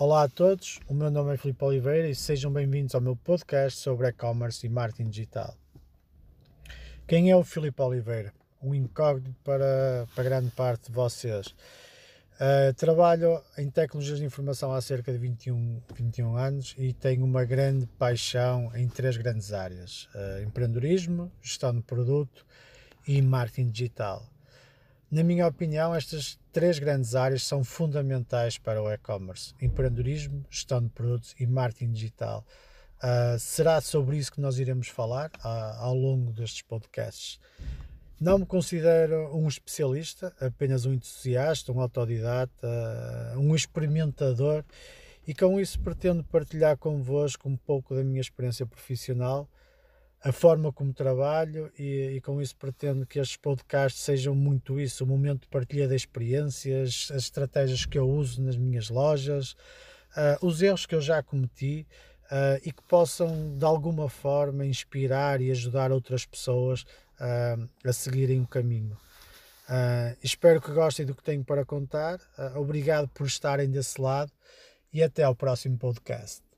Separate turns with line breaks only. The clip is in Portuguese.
Olá a todos, o meu nome é Filipe Oliveira e sejam bem-vindos ao meu podcast sobre e-commerce e marketing digital. Quem é o Filipe Oliveira? Um incógnito para, para grande parte de vocês. Uh, trabalho em tecnologias de informação há cerca de 21, 21 anos e tenho uma grande paixão em três grandes áreas: uh, empreendedorismo, gestão de produto e marketing digital. Na minha opinião, estas três grandes áreas são fundamentais para o e-commerce: empreendedorismo, gestão de produtos e marketing digital. Uh, será sobre isso que nós iremos falar uh, ao longo destes podcasts. Não me considero um especialista, apenas um entusiasta, um autodidata, uh, um experimentador e com isso pretendo partilhar convosco um pouco da minha experiência profissional a forma como trabalho e, e, com isso pretendo que estes podcasts sejam muito isso, o momento de partilha de experiências, as estratégias que eu uso nas minhas lojas, uh, os erros que eu já cometi uh, e que possam de alguma forma inspirar e ajudar outras pessoas uh, a seguirem o caminho. espero que gostem do que tenho para contar. obrigado por estarem desse lado e até ao próximo podcast.